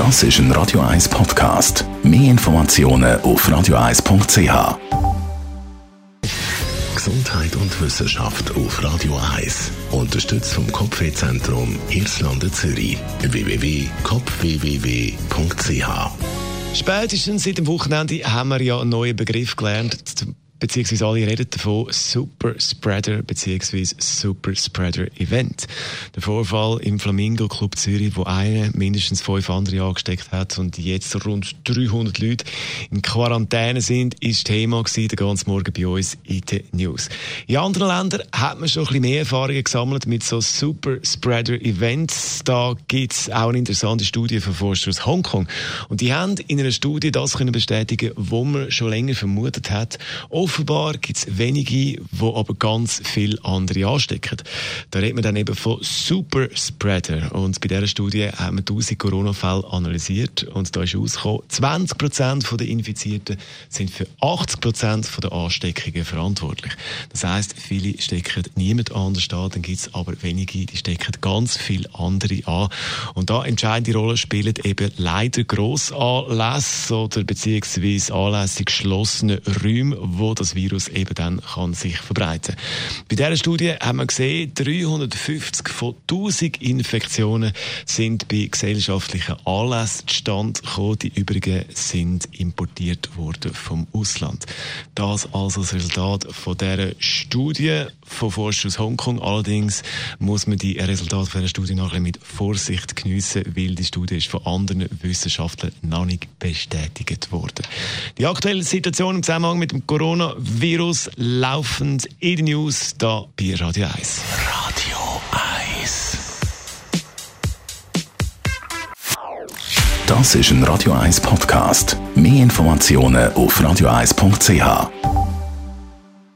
Das ist ein Radio 1 Podcast. Mehr Informationen auf radio1.ch. Gesundheit und Wissenschaft auf Radio 1. Unterstützt vom Kopfwehzentrum Irlande Zürich. www.kopfwww.ch Spätestens seit dem Wochenende haben wir ja einen neuen Begriff gelernt beziehungsweise alle reden davon, Super Spreader beziehungsweise Super Spreader Event. Der Vorfall im Flamingo Club Zürich, wo einer mindestens fünf andere angesteckt hat und jetzt rund 300 Leute in Quarantäne sind, ist Thema gewesen, den ganzen Morgen bei uns in den News. In anderen Ländern hat man schon ein bisschen mehr Erfahrungen gesammelt mit so Super Spreader Events. Da gibt es auch eine interessante Studie von Forschern aus Hongkong. Und die haben in einer Studie das können bestätigen, wo man schon länger vermutet hat. Offenbar gibt es wenige, die aber ganz viele andere anstecken. Da redet man dann eben von Superspreader. Und bei dieser Studie haben wir 1000 Corona-Fälle analysiert und da ist herausgekommen, 20% der Infizierten sind für 80% der Ansteckungen verantwortlich. Das heisst, viele stecken niemand anders an, dann gibt es aber wenige, die stecken ganz viele andere an. Und da entscheidende Rolle spielen eben leider Grossanlässe oder beziehungsweise Anlässe geschlossene Räume, wo das Virus eben dann kann sich verbreiten. Bei dieser Studie haben wir gesehen, 350 von 1000 Infektionen sind bei gesellschaftlichen Anlässen zustande gekommen. Die übrigen sind importiert worden vom Ausland. Das also das Resultat von dieser Studie von Forschern aus Hongkong. Allerdings muss man die Resultate dieser Studie nachher mit Vorsicht geniessen, weil die Studie ist von anderen Wissenschaftlern noch nicht bestätigt worden. Die aktuelle Situation im Zusammenhang mit dem Corona Coronavirus laufend in den News da bei Radio 1. Radio 1. Das ist ein Radio 1 Podcast. Mehr Informationen auf radio1.ch.